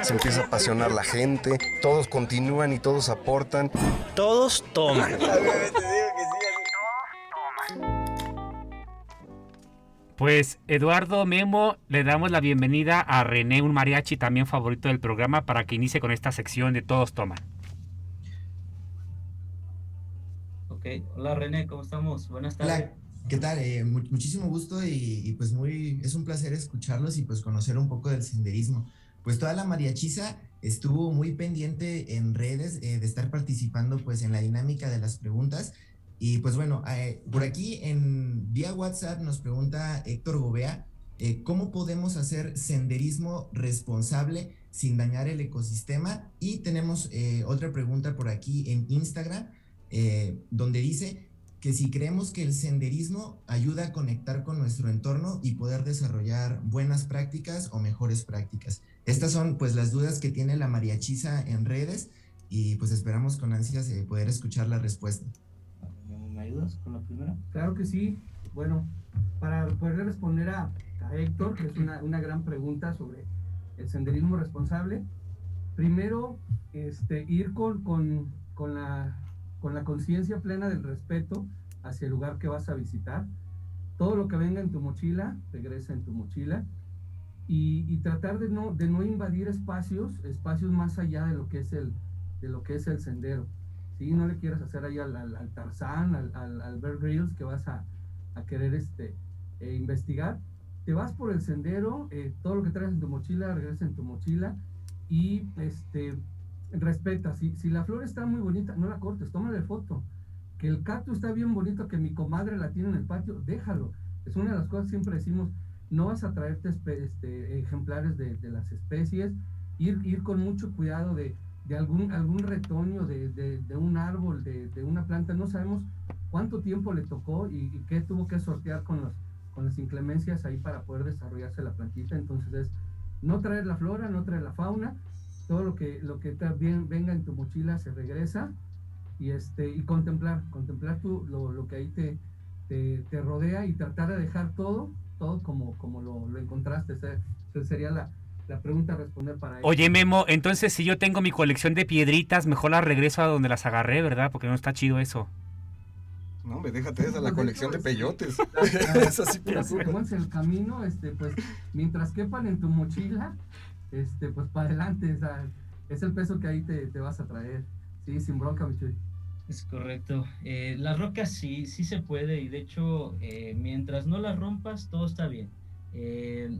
Se empieza a apasionar la gente, todos continúan y todos aportan. Todos toman. Pues Eduardo Memo, le damos la bienvenida a René, un mariachi también favorito del programa, para que inicie con esta sección de Todos Toman. Ok, hola René, ¿cómo estamos? Buenas tardes. Hola, ¿qué tal? Eh, mu muchísimo gusto y, y, pues muy, es un placer escucharlos y pues conocer un poco del senderismo. Pues toda la mariachiza estuvo muy pendiente en redes eh, de estar participando pues en la dinámica de las preguntas y pues bueno, eh, por aquí en vía WhatsApp nos pregunta Héctor Gobea, eh, ¿cómo podemos hacer senderismo responsable sin dañar el ecosistema? Y tenemos eh, otra pregunta por aquí en Instagram, donde dice que si creemos que el senderismo ayuda a conectar con nuestro entorno y poder desarrollar buenas prácticas o mejores prácticas. Estas son pues las dudas que tiene la mariachiza en redes y pues esperamos con ansias poder escuchar la respuesta. ¿Me ayudas con la primera? Claro que sí. Bueno, para poder responder a, a Héctor, que es una, una, gran pregunta sobre el senderismo responsable, primero este, ir con, con, con la, con la conciencia plena del respeto hacia el lugar que vas a visitar. Todo lo que venga en tu mochila, regresa en tu mochila. Y, y tratar de no, de no invadir espacios, espacios más allá de lo que es el, de lo que es el sendero. ¿Sí? No le quieras hacer ahí al, al, al Tarzán, al, Bear que vas a, a querer este, eh, investigar. Te vas por el sendero, eh, todo lo que traes en tu mochila, regresa en tu mochila y este, respeta. Si, si la flor está muy bonita, no la cortes, tómale foto. Que el cactus está bien bonito, que mi comadre la tiene en el patio, déjalo. Es una de las cosas que siempre decimos, no vas a traerte este, ejemplares de, de, las especies, ir, ir con mucho cuidado de, de algún, algún retoño de, de, de un árbol, de, de, una planta, no sabemos cuánto tiempo le tocó y, qué tuvo que sortear con, los, con las inclemencias ahí para poder desarrollarse la plantita. Entonces es no traer la flora, no traer la fauna, todo lo que, lo que también venga en tu mochila se regresa y, este, y contemplar, contemplar tu, lo, lo que ahí te, te, rodea y tratar de dejar todo, todo como, como lo, lo encontraste. Esa sería la, la pregunta a responder para ello. Oye, Memo, entonces si yo tengo mi colección de piedritas, mejor las regreso a donde las agarré, ¿verdad? Porque no está chido eso. No, me déjate esa, la colección de peyotes. es así en el camino, este, pues, mientras quepan en tu mochila, este, pues para adelante, o sea, es el peso que ahí te, te, vas a traer. Sí, sin bronca, Michuy. Es correcto. Eh, las rocas sí, sí se puede y de hecho, eh, mientras no las rompas, todo está bien. Eh,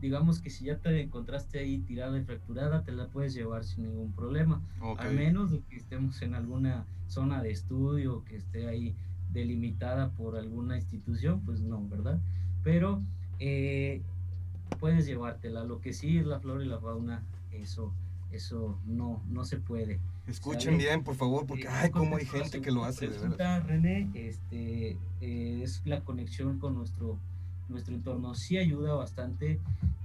digamos que si ya te encontraste ahí tirada y fracturada, te la puedes llevar sin ningún problema. Okay. A menos de que estemos en alguna zona de estudio que esté ahí delimitada por alguna institución, pues no, ¿verdad? Pero eh, puedes llevártela. Lo que sí es la flora y la fauna, eso, eso no, no se puede. Escuchen bien, por favor, porque eh, ay, cómo hay gente que lo hace. Resulta, René, este, eh, es la conexión con nuestro nuestro entorno sí ayuda bastante.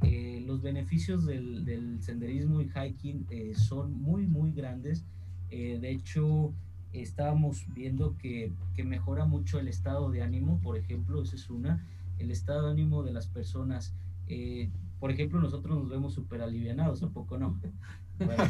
Eh, los beneficios del, del, senderismo y hiking eh, son muy, muy grandes. Eh, de hecho, estábamos viendo que, que, mejora mucho el estado de ánimo, por ejemplo, esa es una, el estado de ánimo de las personas. por ejemplo, nosotros nos vemos súper alivianados, ¿a poco no? Bueno,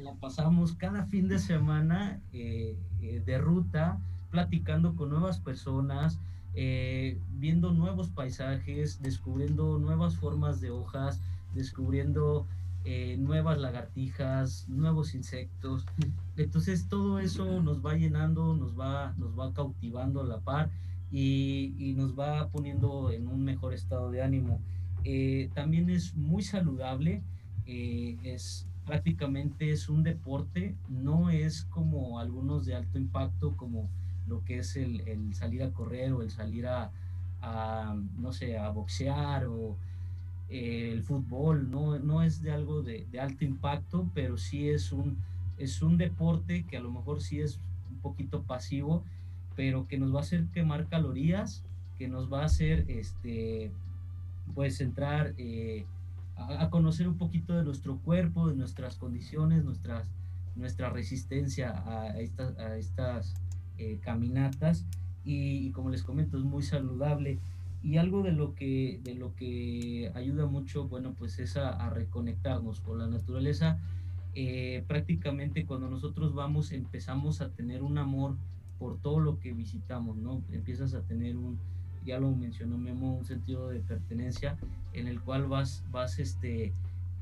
la pasamos cada fin de semana de ruta, platicando con nuevas personas, eh, viendo nuevos paisajes, descubriendo nuevas formas de hojas, descubriendo eh, nuevas lagartijas, nuevos insectos. Entonces todo eso nos va llenando, nos va, nos va cautivando a la par y, nos va poniendo en un mejor estado de ánimo. Eh, también es muy saludable, es prácticamente es un deporte, no es como algunos de alto impacto, como lo que es el, salir a correr o el salir a, no sé, a boxear o eh, el fútbol, no, no es de algo de, alto impacto, pero sí es un, es un deporte que a lo mejor sí es un poquito pasivo, pero que nos va a hacer quemar calorías, que nos va a hacer, este, pues, entrar... Eh, a, conocer un poquito de nuestro cuerpo, de nuestras condiciones, nuestras, nuestra resistencia a, estas, a estas eh, caminatas y, como les comento es muy saludable. Y algo de lo que de lo que ayuda mucho bueno pues es a, reconectarnos con la naturaleza. Eh, prácticamente cuando nosotros vamos empezamos a tener un amor por todo lo que visitamos no empiezas a tener un ya lo mencionó Memo, un sentido de pertenencia en el cual vas, vas, este,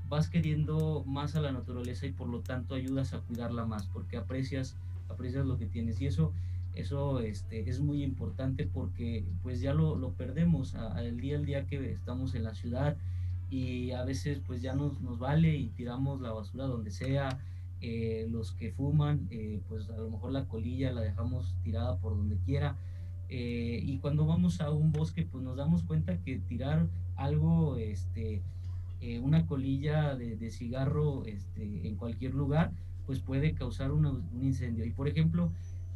vas queriendo más a la naturaleza y por lo tanto ayudas a cuidarla más, porque aprecias, aprecias lo que tienes. Y eso, eso este, es muy importante porque pues ya lo, lo perdemos el día al día que estamos en la ciudad y a veces pues ya nos, nos vale y tiramos la basura donde sea. Eh, los que fuman, eh, pues a lo mejor la colilla la dejamos tirada por donde quiera eh, y cuando vamos a un bosque, pues nos damos cuenta que tirar algo, este, una colilla de, cigarro este, en cualquier lugar, pues puede causar un incendio. Y por ejemplo,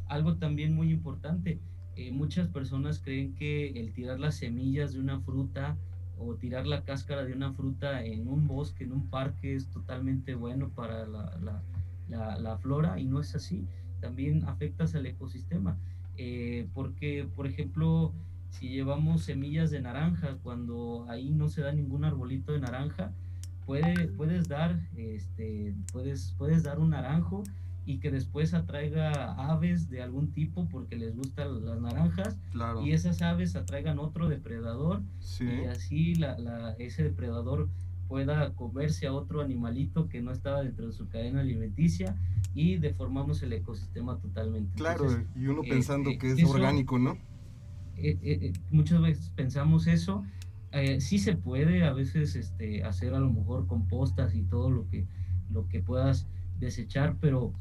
algo también muy importante, eh, muchas personas creen que el tirar las semillas de una fruta o tirar la cáscara de una fruta en un bosque, en un parque, es totalmente bueno para la, la, la flora y no es así. También afectas al ecosistema. Eh, porque, por ejemplo, si llevamos semillas de naranja, cuando ahí no se da ningún arbolito de naranja, puede, puedes, dar, este, puedes, puedes dar un naranjo y que después atraiga aves de algún tipo porque les gustan las naranjas y esas aves atraigan otro depredador y así la, ese depredador pueda comerse a otro animalito que no estaba dentro de su cadena alimenticia y deformamos el ecosistema totalmente. Claro, y uno pensando eh, que es orgánico, ¿no? Eh, eh, muchas veces pensamos eso. Sí se puede a veces este, hacer a lo mejor compostas y todo lo que, lo que puedas desechar, pero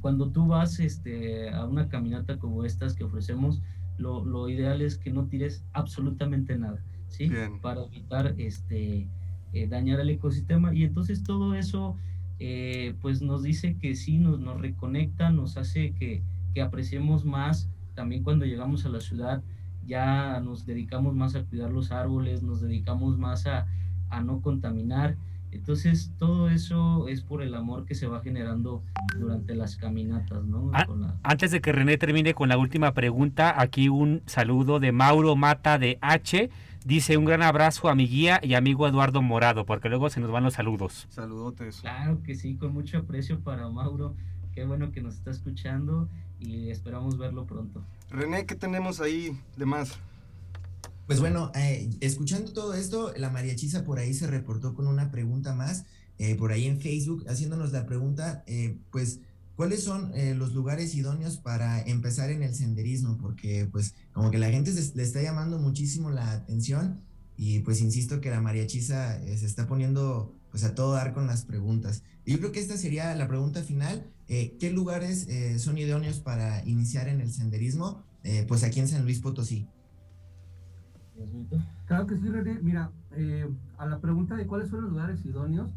cuando tú vas este, a una caminata como estas que ofrecemos, lo, lo ideal es que no tires absolutamente nada, ¿sí? Para evitar este, eh, dañar el ecosistema y entonces todo eso eh, pues nos dice que sí, nos, nos reconecta, nos hace que, que, apreciemos más también cuando llegamos a la ciudad, ya nos dedicamos más a cuidar los árboles, nos dedicamos más a, a no contaminar. Entonces, todo eso es por el amor que se va generando durante las caminatas, ¿no? Ah, antes de que René termine con la última pregunta, aquí un saludo de Mauro Mata de H Dice un gran abrazo a mi guía y amigo Eduardo Morado, porque luego se nos van los saludos. Saludotes. Claro que sí, con mucho aprecio para Mauro. Qué bueno que nos está escuchando y esperamos verlo pronto. René, ¿qué tenemos ahí de más? Pues bueno, eh, escuchando todo esto, la María Chisa por ahí se reportó con una pregunta más, eh, por ahí en Facebook, haciéndonos la pregunta, eh, pues ¿Cuáles son eh, los lugares idóneos para empezar en el senderismo? Porque pues como que la gente le está llamando muchísimo la atención y pues insisto que la María Chisa eh, se está poniendo pues a todo dar con las preguntas. Y yo creo que esta sería la pregunta final. Eh, ¿Qué lugares son idóneos para iniciar en el senderismo? pues aquí en San Luis Potosí. Claro que sí, René. Mira, a la pregunta de cuáles son los lugares idóneos,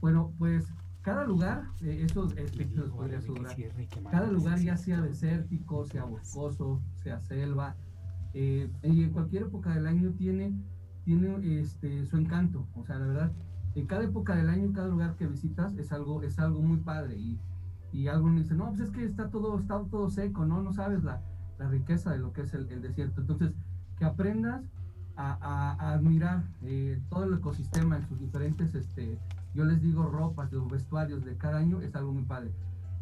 bueno, pues cada lugar, eh, eso podría cada lugar ya sea desértico, sea boscoso, sea selva, eh, y en cualquier época del año tiene, tiene este, su encanto. O sea, la verdad, en cada época del año, cada lugar que visitas es algo, es algo muy padre. Y, y alguien dice, no, pues es que está todo, está todo seco, ¿no? No sabes la, la riqueza de lo que es el, el desierto. Entonces, que aprendas a, a, admirar eh, todo el ecosistema en sus diferentes este, yo les digo ropas, los vestuarios de cada año, es algo muy padre.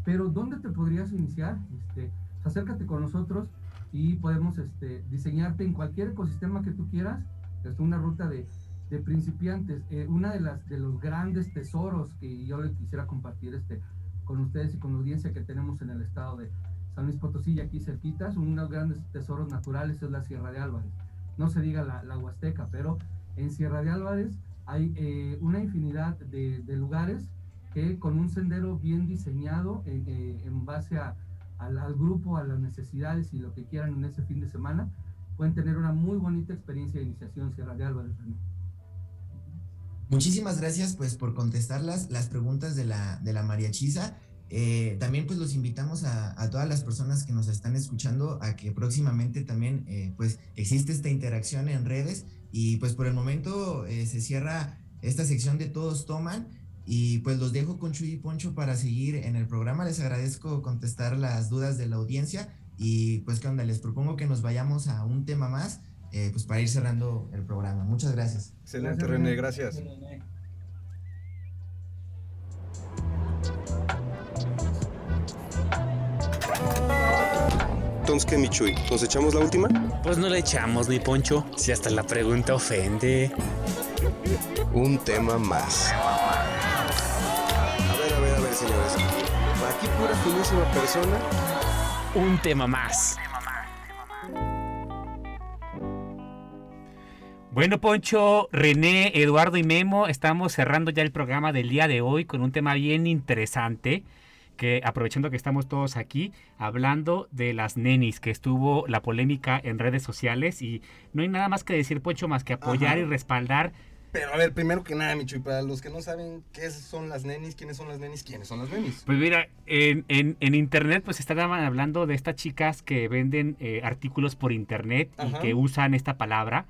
Pero ¿dónde te podrías iniciar? Este, acércate con nosotros y podemos este, diseñarte en cualquier ecosistema que tú quieras. Es una ruta de, de principiantes. Eh, una de las de los grandes tesoros que yo les quisiera compartir este, con ustedes y con la audiencia que tenemos en el estado de San Luis Potosí aquí cerquitas, uno de los grandes tesoros naturales es la Sierra de Álvarez. No se diga la, la Huasteca, pero en Sierra de Álvarez hay eh, una infinidad de, lugares que con un sendero bien diseñado eh, eh, en base a, al, al, grupo, a las necesidades y lo que quieran en ese fin de semana, pueden tener una muy bonita experiencia de iniciación Sierra de Álvarez. Muchísimas gracias pues por contestar las, preguntas de la, de la mariachisa. Eh, también pues los invitamos a, a, todas las personas que nos están escuchando a que próximamente también eh, pues existe esta interacción en redes. Y pues por el momento eh, se cierra esta sección de todos toman. Y pues los dejo con Chuy y Poncho para seguir en el programa. Les agradezco contestar las dudas de la audiencia. Y pues qué onda, les propongo que nos vayamos a un tema más eh, pues para ir cerrando el programa. Muchas gracias. Excelente, gracias, René, gracias. Entonces, ¿qué, Michuy? ¿Nos echamos la última? Pues no le echamos, mi Poncho, si hasta la pregunta ofende. Un tema más. A ver, a ver, a ver, señores. Aquí pura finísima persona. Un tema más. Bueno, Poncho, René, Eduardo y Memo, estamos cerrando ya el programa del día de hoy con un tema bien interesante que aprovechando que estamos todos aquí hablando de las nenis, que estuvo la polémica en redes sociales y no hay nada más que decir, Poncho, más que apoyar Ajá. y respaldar. Pero a ver, primero que nada, Micho, y para los que no saben qué son las nenis, quiénes son las nenis, quiénes son las nenis. Pues mira, en, en, en internet pues estaban hablando de estas chicas que venden eh, artículos por internet Ajá. y que usan esta palabra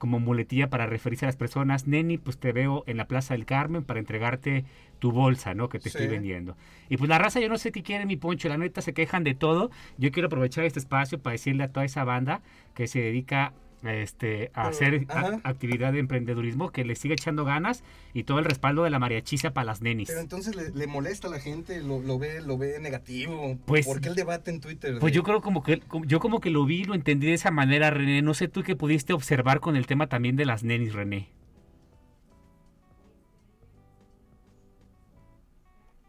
como muletilla para referirse a las personas. Neni, pues te veo en la Plaza del Carmen para entregarte tu bolsa, ¿no? Que te sí. estoy vendiendo. Y pues la raza, yo no sé qué quiere mi poncho, la neta se quejan de todo. Yo quiero aprovechar este espacio para decirle a toda esa banda que se dedica este, a hacer a, actividad de emprendedurismo, que le sigue echando ganas y todo el respaldo de la mariachiza para las nenis. Pero entonces le, le molesta a la gente, lo, lo, ve, lo ve negativo. Pues, ¿Por qué el debate en Twitter? Pues de... yo creo como que yo como que lo vi, lo entendí de esa manera, René. No sé tú qué pudiste observar con el tema también de las nenis, René.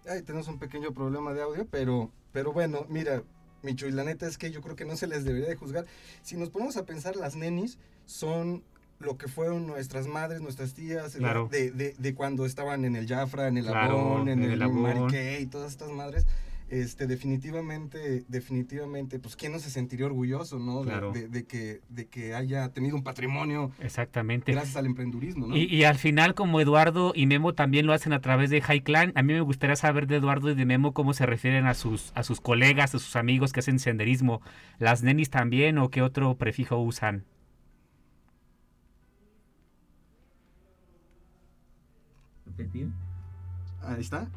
Ay, tenemos un pequeño problema de audio, pero, pero bueno, mira, Micho, y la neta es que yo creo que no se les debería de juzgar. Si nos ponemos a pensar, las nenis son lo que fueron nuestras madres, nuestras tías, claro. de, de, de, cuando estaban en el Jafra, en el claro, Abón, en, en el, el Mariqué y todas estas madres. Este, definitivamente, definitivamente, pues quién no se sentiría orgulloso, ¿no? Claro. De, de, que, de que haya tenido un patrimonio. Exactamente. Gracias al emprendurismo, ¿no? Y, y, al final, como Eduardo y Memo también lo hacen a través de High Clan, a mí me gustaría saber de Eduardo y de Memo cómo se refieren a sus, a sus colegas, a sus amigos que hacen senderismo. ¿Las nenis también o qué otro prefijo usan? Repetir. Ahí está.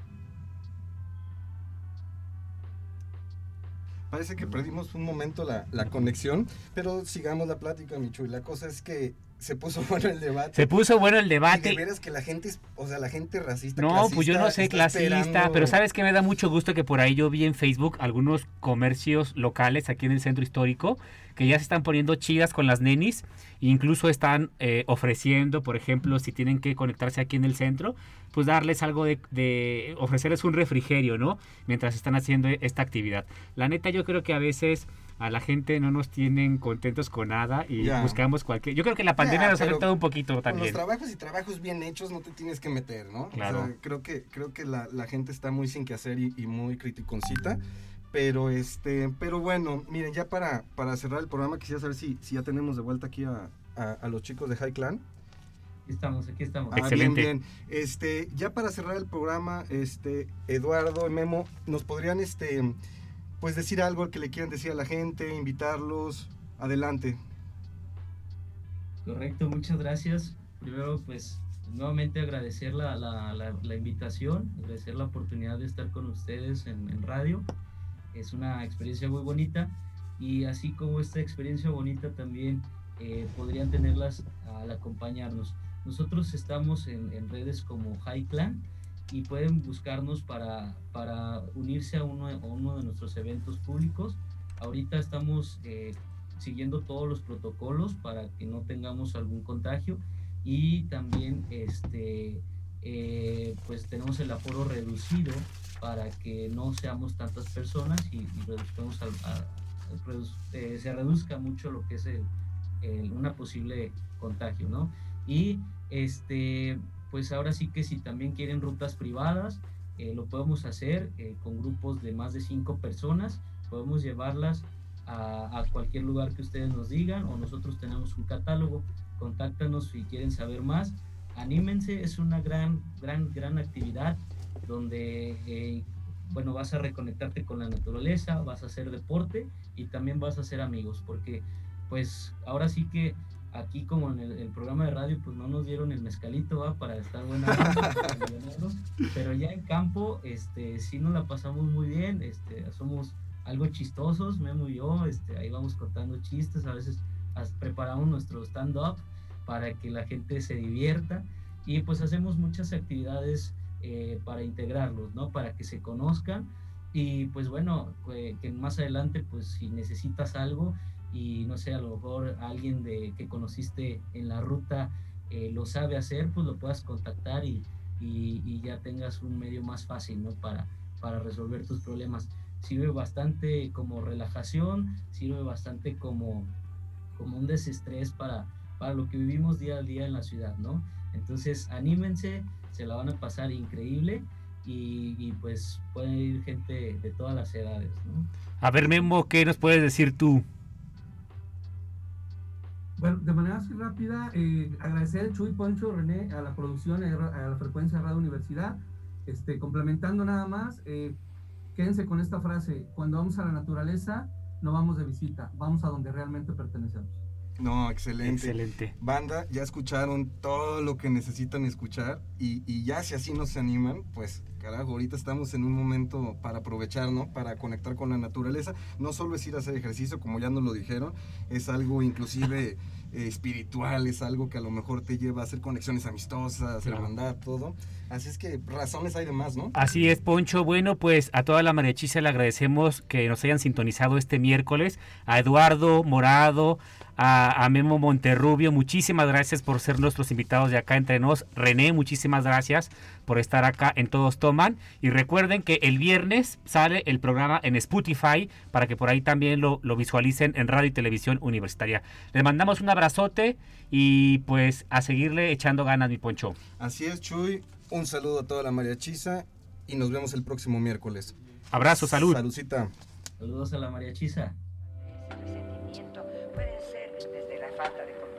Parece que perdimos un momento la, la, conexión, pero sigamos la plática, Michu. Y la cosa es que se puso bueno el debate. Se puso bueno el debate. Y de veras que la gente, o sea, la gente racista. No, clasista, pues yo no sé clasista, esperando... pero sabes que me da mucho gusto que por ahí yo vi en Facebook algunos comercios locales aquí en el centro histórico que ya se están poniendo chidas con las nenis, e incluso están eh, ofreciendo, por ejemplo, si tienen que conectarse aquí en el centro, pues darles algo de, de, ofrecerles un refrigerio, ¿no? Mientras están haciendo esta actividad. La neta, yo creo que a veces a la gente no nos tienen contentos con nada y yeah. buscamos cualquier... Yo creo que la pandemia yeah, nos ha afectado un poquito también. Con los trabajos y trabajos bien hechos no te tienes que meter, ¿no? Claro. O sea, creo que, creo que la, la, gente está muy sin que hacer y, y muy criticoncita. Pero este, pero bueno, miren, ya para, para cerrar el programa quisiera saber si, si ya tenemos de vuelta aquí a, a, a los chicos de High Clan. Aquí estamos, aquí estamos. Ah, Excelente. Bien, bien. Este, ya para cerrar el programa, este, Eduardo y Memo, nos podrían este, pues decir algo que le quieran decir a la gente, invitarlos. Adelante. Correcto, muchas gracias. Primero, pues nuevamente agradecer la, la, la, la invitación, agradecer la oportunidad de estar con ustedes en, en radio es una experiencia muy bonita y así como esta experiencia bonita también eh, podrían tenerlas al acompañarnos. Nosotros estamos en, en, redes como High Clan y pueden buscarnos para, para unirse a uno, a uno de nuestros eventos públicos. Ahorita estamos eh, siguiendo todos los protocolos para que no tengamos algún contagio y también este, eh, pues tenemos el aforo reducido para que no seamos tantas personas y, y reduzcamos a, a, eh, se reduzca mucho lo que es el, el, una posible contagio, ¿no? Y este, pues ahora sí que si también quieren rutas privadas, eh, lo podemos hacer eh, con grupos de más de cinco personas, podemos llevarlas a, cualquier lugar que ustedes nos digan o nosotros tenemos un catálogo, contáctanos si quieren saber más, anímense, es una gran, gran, gran actividad donde, eh, bueno, vas a reconectarte con la naturaleza, vas a hacer deporte y también vas a hacer amigos, porque pues ahora sí que aquí como en el, programa de radio pues no nos dieron el mezcalito ¿va? para estar buena pero ya en campo este sí nos la pasamos muy bien este somos algo chistosos Memo y yo este ahí vamos contando chistes a veces preparamos nuestro stand up para que la gente se divierta y pues hacemos muchas actividades eh, para integrarlos no para que se conozcan y pues bueno que más adelante pues si necesitas algo y no sé, a lo mejor alguien de, que conociste en la ruta eh, lo sabe hacer, pues lo puedas contactar y, y, ya tengas un medio más fácil, ¿no? Para, para resolver tus problemas. Sirve bastante como relajación, sirve bastante como, como un desestrés para, para lo que vivimos día a día en la ciudad, ¿no? Entonces, anímense, se la van a pasar increíble. Y, y, pues pueden ir gente de todas las edades. ¿no? A ver, Memo, ¿qué nos puedes decir tú? Bueno, de manera así rápida, eh, agradecer a Chuy, Poncho, René, a la producción, a la frecuencia de Radio Universidad. Este, complementando nada más, eh, quédense con esta frase, cuando vamos a la naturaleza, no vamos de visita, vamos a donde realmente pertenecemos. No, excelente. Excelente. Banda, ya escucharon todo lo que necesitan escuchar y, y ya si así no se animan, pues carajo, ahorita estamos en un momento para aprovechar, ¿no? Para conectar con la naturaleza. No solo es ir a hacer ejercicio, como ya nos lo dijeron, es algo inclusive eh, espiritual, es algo que a lo mejor te lleva a hacer conexiones amistosas, claro. hermandad, todo. Así es que razones hay de más, ¿no? Así es, Poncho. Bueno, pues a toda la mariachisa le agradecemos que nos hayan sintonizado este miércoles. A Eduardo Morado, a, a, Memo Monterrubio, muchísimas gracias por ser nuestros invitados de acá entre nos. René, muchísimas gracias por estar acá en Todos Toman. Y recuerden que el viernes sale el programa en Spotify para que por ahí también lo, lo visualicen en radio y televisión universitaria. Les mandamos un abrazote y pues a seguirle echando ganas, mi Poncho. Así es, Chuy. Un saludo a toda la mariachisa y nos vemos el próximo miércoles. Abrazo, salud. Saludcita. Saludos a la mariachisa.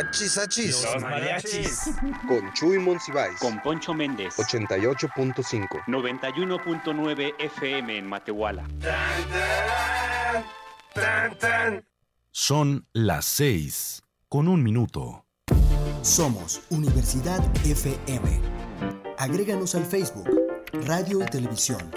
Achis, achis. Los mariachis. Con Chuy Monsiváis. Con Poncho Méndez. 88.5. 91.9 FM en Matehuala. Son las 6 con un minuto. Somos Universidad FM. Agréganos al Facebook, Radio y Televisión